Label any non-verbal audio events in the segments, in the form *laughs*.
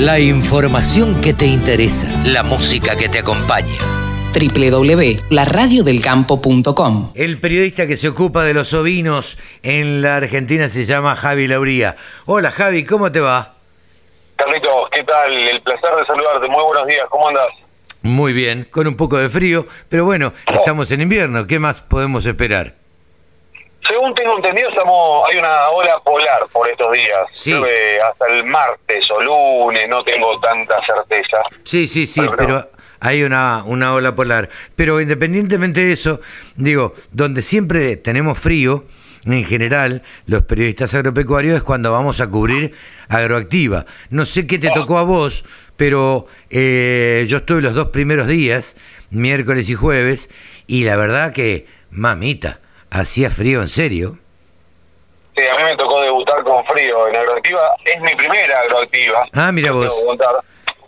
La información que te interesa, la música que te acompaña. www.laradiodelcampo.com El periodista que se ocupa de los ovinos en la Argentina se llama Javi Lauría. Hola Javi, ¿cómo te va? Carlitos, ¿qué tal? El placer de saludarte. Muy buenos días, ¿cómo andas? Muy bien, con un poco de frío, pero bueno, estamos en invierno, ¿qué más podemos esperar? Según tengo entendido, estamos hay una ola polar por estos días. Sí. Creo que hasta el martes o lunes, no tengo tanta certeza. Sí, sí, sí, Pero- pero hay una, una ola polar. Pero independientemente de eso, digo, donde siempre tenemos frío, en general, los periodistas agropecuarios es cuando vamos a cubrir agroactiva. No sé qué te tocó a vos, pero eh, yo estuve los dos primeros días, miércoles y jueves, y la verdad que, mamita, hacía frío en serio. Sí, a mí me tocó debutar con frío en agroactiva. Es mi primera agroactiva. Ah, mira vos.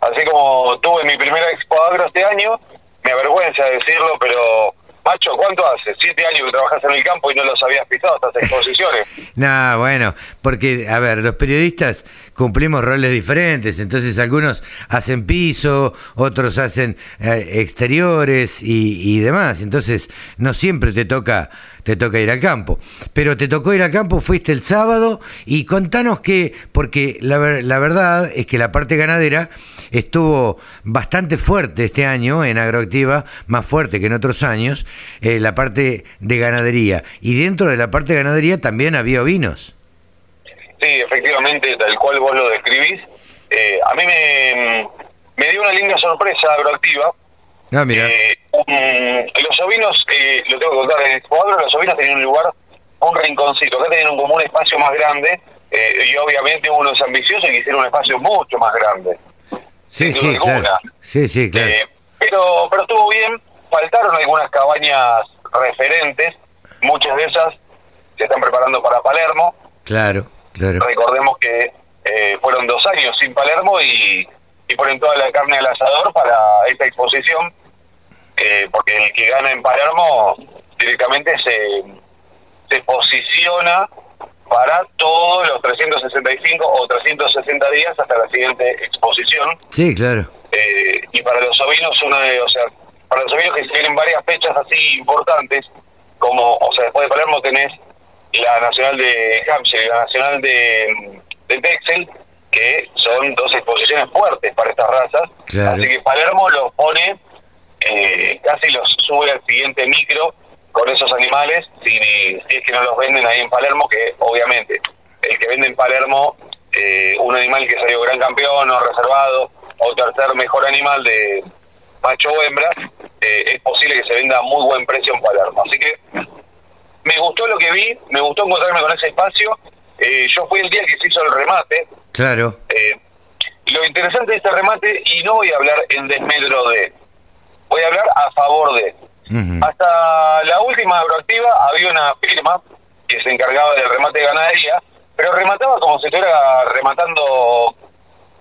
Así como tuve mi primera expo agro este año, me avergüenza decirlo, pero macho, ¿cuánto hace? Siete años que trabajas en el campo y no los habías pisado estas *laughs* exposiciones. No, bueno, porque, a ver, los periodistas cumplimos roles diferentes, entonces algunos hacen piso, otros hacen eh, exteriores y, demás, entonces no siempre te toca te toca ir al campo, pero te tocó ir al campo, fuiste el sábado y contanos que, porque la, ver- la verdad es que la parte ganadera estuvo bastante fuerte este año en Agroactiva, más fuerte que en otros años, eh, la parte de ganadería. Y dentro de la parte de ganadería también había ovinos. Sí, efectivamente, tal cual vos lo describís. Eh, a mí me, me dio una linda sorpresa agroactiva. Ah, mira. Eh, un- los ovinos, eh, lo tengo que contar en Expo Agro, los ovinos tenían un lugar, un rinconcito. Acá tenían un, como un espacio más grande eh, y obviamente uno es ambicioso y quisiera un espacio mucho más grande. sí, sí, claro. Sí, sí, claro. Eh, pero, pero estuvo bien, faltaron algunas cabañas referentes, muchas de esas se están preparando para Palermo. claro, claro. Recordemos que eh, fueron dos años sin Palermo y, y ponen toda la carne al asador para esta exposición, eh, porque el que gana en Palermo directamente se, se posiciona para todos los 365 o 360 días hasta la siguiente exposición. Sí, claro. Eh, y para los ovinos, una de, o sea, para los ovinos que se vienen varias fechas así importantes, como, o sea, después de Palermo tenés la Nacional de Hampshire y la Nacional de, de Texel, que son dos exposiciones fuertes para estas razas. Claro. Así que Palermo los pone, eh, casi los sube al siguiente micro con esos animales, si, si es que no los venden ahí en Palermo, que obviamente el que vende en Palermo eh, un animal que salió gran campeón o reservado o tercer mejor animal de macho o hembra, eh, es posible que se venda a muy buen precio en Palermo. Así que me gustó lo que vi, me gustó encontrarme con ese espacio. Eh, yo fui el día que se hizo el remate. Claro. Eh, lo interesante de este remate, y no voy a hablar en desmedro de, voy a hablar a favor de. Hasta la última agroactiva había una firma que se encargaba del remate de ganadería, pero remataba como si estuviera rematando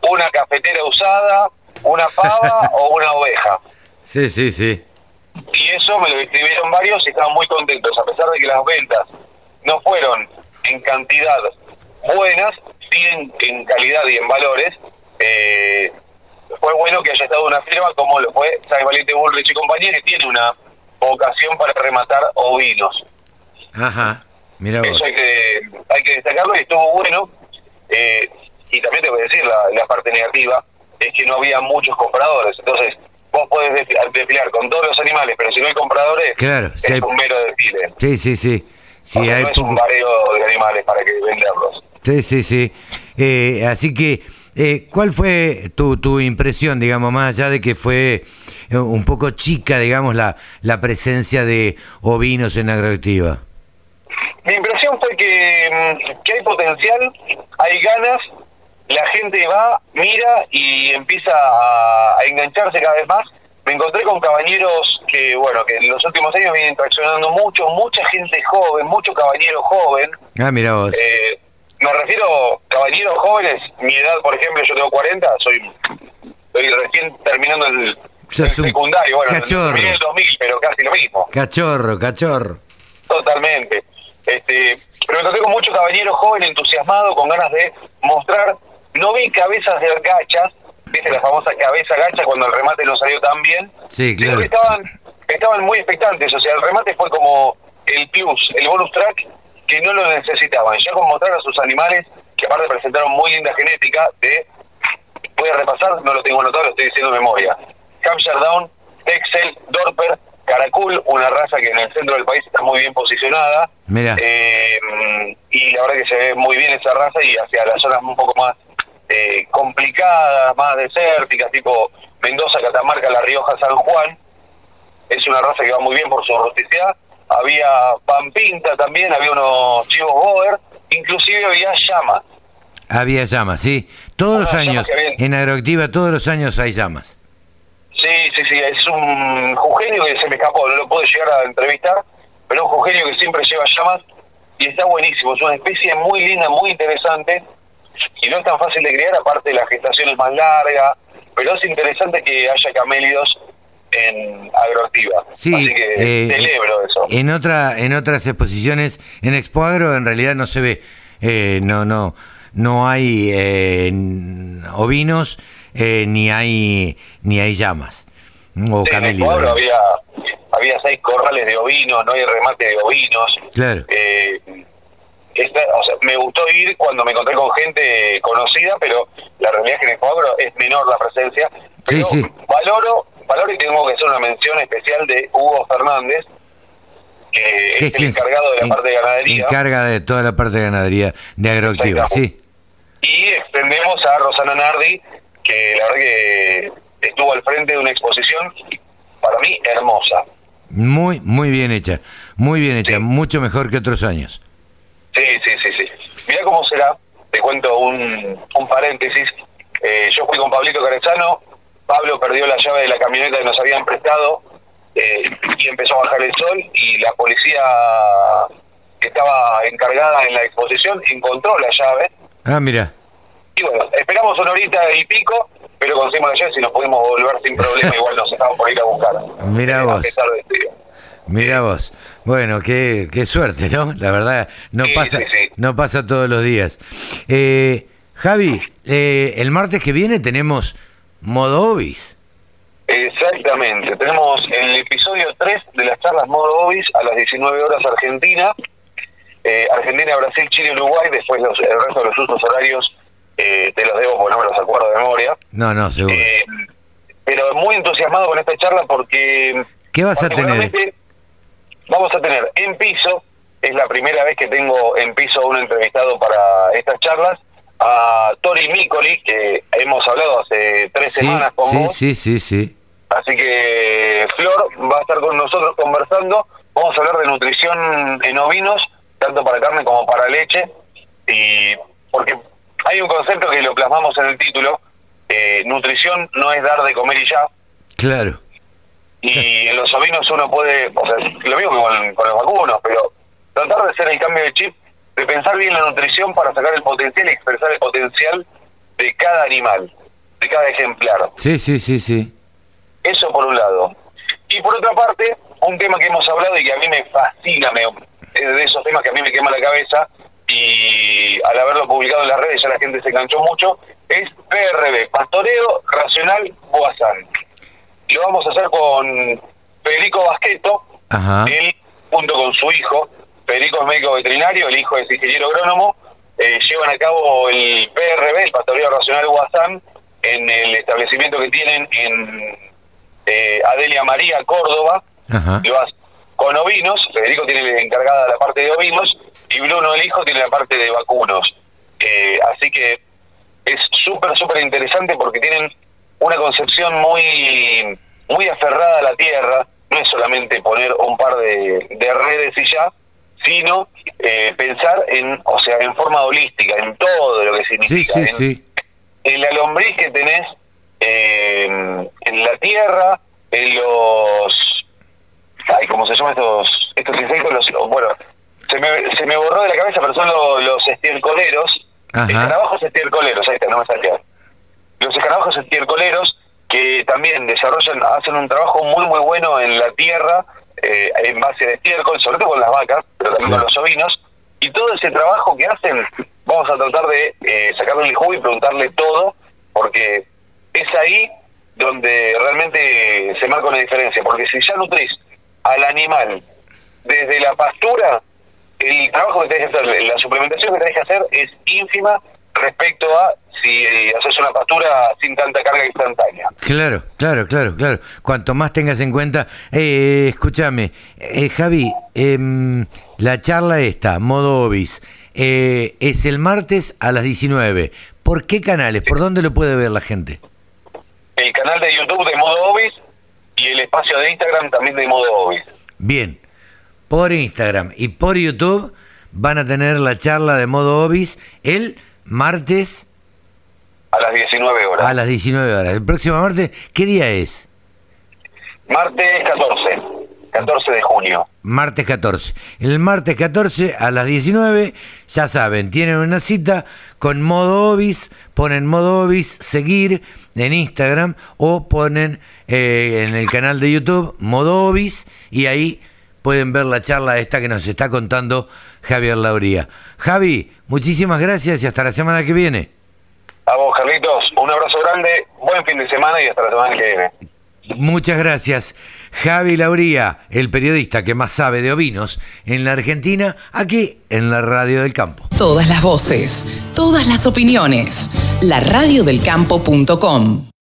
una cafetera usada, una pava *laughs* o una oveja. Sí, sí, sí. Y eso me lo escribieron varios y estaban muy contentos, a pesar de que las ventas no fueron en cantidad buenas, sí en, en calidad y en valores. Eh, fue bueno que haya estado una firma como lo fue Sai Valiente Bullrich y compañía, que tiene una vocación para rematar ovinos. Ajá. Mira vos. Eso hay que, hay que destacarlo y estuvo bueno. Eh, y también te voy a decir, la, la parte negativa es que no había muchos compradores. Entonces, vos podés desfilar con todos los animales, pero si no hay compradores, Claro, es hay- un mero desfile. Sí, sí, sí. Sí, O sea, hay no es un bareo de animales para que venderlos. Sí, sí, sí. Eh, así que, eh, ¿cuál fue tu, tu impresión, digamos, más allá de que fue eh, un poco chica, digamos, la, la presencia de ovinos en agroactiva? Mi impresión fue que, mm, que hay potencial, hay ganas, la gente va, mira y empieza a, a engancharse cada vez más. Me encontré con cabañeros que, bueno, que en los últimos años vienen traccionando mucho, mucha gente joven, mucho caballero joven. Ah, mira vos. Eh, me refiero caballeros jóvenes, mi edad, por ejemplo, yo tengo 40, soy, estoy recién terminando el, secundario, bueno, cachorro. en el 2000, pero casi lo mismo. Cachorro, cachorro. Totalmente. Este, pero me encontré con mucho caballero joven entusiasmado, con ganas de mostrar. No vi cabezas de gachas, ¿viste? La famosa cabeza gacha cuando el remate no salió tan bien. Sí, Pero claro. estaban, estaban muy expectantes, o sea, el remate fue como el plus, el bonus track que no lo necesitaban. Ya con mostrar a sus animales, que aparte presentaron muy linda genética, de, voy a repasar, no lo tengo anotado, lo estoy diciendo de memoria. Hampshire Down, Texel, Dorper, Caracul, una raza que en el centro del país está muy bien posicionada. Mira. Eh, y la verdad que se ve muy bien esa raza y hacia las zonas un poco más eh, complicadas, más desérticas, tipo Mendoza, Catamarca, La Rioja, San Juan. Es una raza que va muy bien por su rusticidad. Había Pampinta también, había unos chivos Boer, inclusive había llamas. Había llamas, sí. Todos Ah, los llamas años, en Agroactiva, todos los años hay llamas. Sí, sí, sí, es un jugenio que se me escapó, no lo puedo llegar a entrevistar, pero un jugenio que siempre lleva llamas y está buenísimo, es una especie muy linda, muy interesante y no es tan fácil de criar, aparte la gestación es más larga, pero es interesante que haya camélidos en agroactiva. Sí, Así que eh, celebro eso. En otra, en otras exposiciones, en Expo Agro en realidad no se ve, eh, no, no, no hay eh, ovinos eh, ni hay ni hay llamas o Sí, en había, había seis corrales de ovinos, no hay remate de ovinos. Claro. Esta- o sea, me gustó ir cuando me encontré con gente conocida, pero la realidad es que en el cuadro es menor la presencia. Pero Sí, sí. valoro, valoro y tengo que hacer una mención especial de Hugo Fernández, que es, el encargado de la en- parte de ganadería. Encarga de toda la parte de ganadería de Agroactiva, sí. Y extendemos a Rosana Nardi, que la verdad que estuvo al frente de una exposición, para mí, hermosa. Muy, muy bien hecha, muy bien hecha, Sí. mucho mejor que otros años. Sí, sí, sí, sí. Mira cómo será, te cuento un, un paréntesis. Eh, yo fui con Pablito Carezano, Pablo perdió la llave de la camioneta que nos habían prestado eh, y empezó a bajar el sol y la policía que estaba encargada en la exposición encontró la llave Ah, mira, y bueno, esperamos una horita y pico, pero conseguimos la llave si nos pudimos volver sin problema, *laughs* igual nos estamos por ir a buscar. Mirá Eh, vos. A pesar de este- mira vos. Bueno, qué, qué suerte, ¿no? La verdad, no Sí, pasa, sí, sí. no pasa todos los días. Eh, Javi, eh, el martes que viene tenemos Modovis. Exactamente, tenemos el episodio 3 de las charlas Modo Obis a las 19 horas Argentina, eh, Argentina, Brasil, Chile, Uruguay, después los, el resto de los usos horarios eh, te los debo porque no me los acuerdo de memoria. No, no, seguro. Eh, pero muy entusiasmado con esta charla porque ¿Qué vas a tener? Vamos a tener en piso, es la primera vez que tengo en piso un entrevistado para estas charlas, a Tori Micoli, que hemos hablado hace tres Sí, semanas con sí, vos. sí, sí, sí. Así que Flor va a estar con nosotros conversando. Vamos a hablar de nutrición en ovinos, tanto para carne como para leche. Y porque hay un concepto que lo plasmamos en el título: eh, nutrición no es dar de comer y ya. Claro. Y en los ovinos uno puede, o sea, lo mismo que con, con los vacunos, pero tratar de hacer el cambio de chip, de pensar bien la nutrición para sacar el potencial y expresar el potencial de cada animal, de cada ejemplar. Sí, sí, sí, sí. Eso por un lado. Y por otra parte, un tema que hemos hablado y que a mí me fascina, me, es de esos temas que a mí me quema la cabeza, y al haberlo publicado en las redes ya la gente se enganchó mucho, es PRB, Pastoreo Racional Boazán. Lo vamos a hacer con Federico Basqueto, Ajá. él junto con su hijo, Federico es médico veterinario, el hijo es ingeniero agrónomo, eh, llevan a cabo el PRB, el Pastoreo Racional Guasán, en el establecimiento que tienen en eh, Adelia María, Córdoba, Ajá. lo con ovinos, Federico tiene encargada la parte de ovinos y Bruno el hijo tiene la parte de vacunos. Eh, así que es súper, súper interesante porque tienen una concepción muy, muy aferrada a la tierra, no es solamente poner un par de, de redes y ya, sino eh, pensar en, o sea, en forma holística, en todo lo que significa. sí, en- sí. en la lombriz que tenés eh, en la tierra, en los... Ay, ¿cómo se llaman estos, estos insectos? Los, los- bueno, se me, se me borró de la cabeza, pero son lo- los estiércoleros. Ajá. Escarabajos estiércoleros, ahí está, no me salía. Los escarabajos estiércoleros que también desarrollan, hacen un trabajo muy, muy bueno en la tierra, eh, en base de estiércol, sobre todo con las vacas, pero también con los ovinos. Y todo ese trabajo que hacen, vamos a tratar de eh, sacarle el jugo y preguntarle todo, porque es ahí donde realmente se marca una diferencia, porque si ya nutrís al animal desde la pastura, el trabajo que tenés que hacer, la suplementación que tenés que hacer es ínfima respecto a si eh, haces una pastura sin tanta carga instantánea. Claro, claro, claro, claro. Cuanto más tengas en cuenta. Eh, escúchame, eh, Javi, em, la charla esta, modo Obis, eh, es el martes a las 19. ¿Por qué canales? ¿Por dónde lo puede ver la gente? El canal de YouTube de Modo Obis y el espacio de Instagram también de Modo Obis. Bien, por Instagram y por YouTube van a tener la charla de modo Obis el martes A las 19 horas. a las 19 horas. El próximo martes, ¿qué día es? Martes 14. 14 de junio. Martes 14. El martes 14 a las 19, ya saben, tienen una cita con modo Obis, ponen modo Obis, seguir en Instagram o ponen eh, en el canal de YouTube modo Obis y ahí pueden ver la charla esta que nos está contando Javier Lauría. Javi, muchísimas gracias y hasta la semana que viene. A vos, Carlitos, un abrazo grande, buen fin de semana y hasta la semana que viene. Muchas gracias. Javi Lauría, el periodista que más sabe de ovinos en la Argentina, aquí en la Radio del Campo. Todas las voces, todas las opiniones. La radiodelcampo.com.